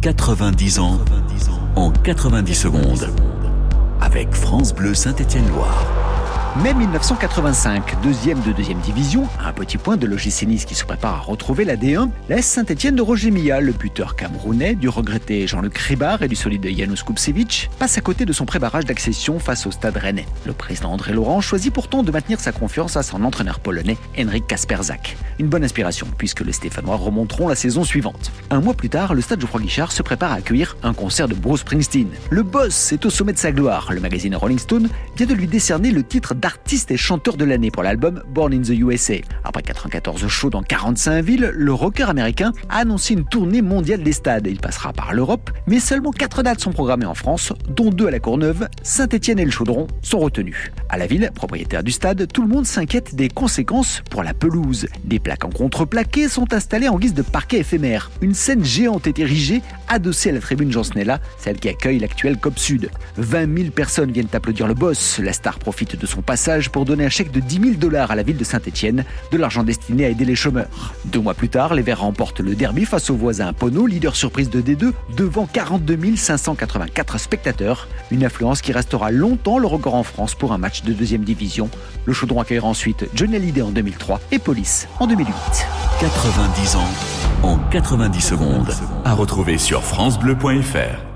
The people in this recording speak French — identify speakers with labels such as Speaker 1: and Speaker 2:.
Speaker 1: 90 ans en 90 secondes. Avec France Bleu Saint-Étienne-Loire.
Speaker 2: Mai 1985, deuxième de deuxième division, un petit point de l'OGC qui se prépare à retrouver la D1, laisse Saint-Etienne de Roger Milla, le buteur camerounais, du regretté Jean-Luc Ribard et du solide Janusz Kupcevic, passe à côté de son prébarrage d'accession face au stade rennais. Le président André Laurent choisit pourtant de maintenir sa confiance à son entraîneur polonais, Henrik Kasperzak. Une bonne inspiration, puisque les Stéphanois remonteront la saison suivante. Un mois plus tard, le stade Geoffroy Guichard se prépare à accueillir un concert de Bruce Springsteen. Le boss est au sommet de sa gloire. Le magazine Rolling Stone vient de lui décerner le titre d'artiste et chanteur de l'année pour l'album Born in the USA. Après 94 shows dans 45 villes, le rocker américain a annoncé une tournée mondiale des stades. Il passera par l'Europe, mais seulement 4 dates sont programmées en France, dont 2 à la Courneuve, Saint-Étienne et le Chaudron sont retenus. À la ville, propriétaire du stade, tout le monde s'inquiète des conséquences pour la pelouse. Des plaques en contreplaqué sont installées en guise de parquet éphémère. Une scène géante est érigée, adossée à la tribune Jean Snella, celle qui accueille l'actuel COP Sud. 20 000 personnes viennent applaudir le boss. La star profite de son passage pour donner un chèque de 10 000 dollars à la ville de Saint-Etienne, de l'argent destiné à aider les chômeurs. Deux mois plus tard, les Verts remportent le derby face au voisin Pono, leader surprise de D2, devant 42 584 spectateurs. Une influence qui restera longtemps le record en France pour un match de deuxième division. Le Chaudron accueillera ensuite Johnny Hallyday en 2003 et Police en 2008.
Speaker 1: 90 ans en 90 secondes. À retrouver sur FranceBleu.fr.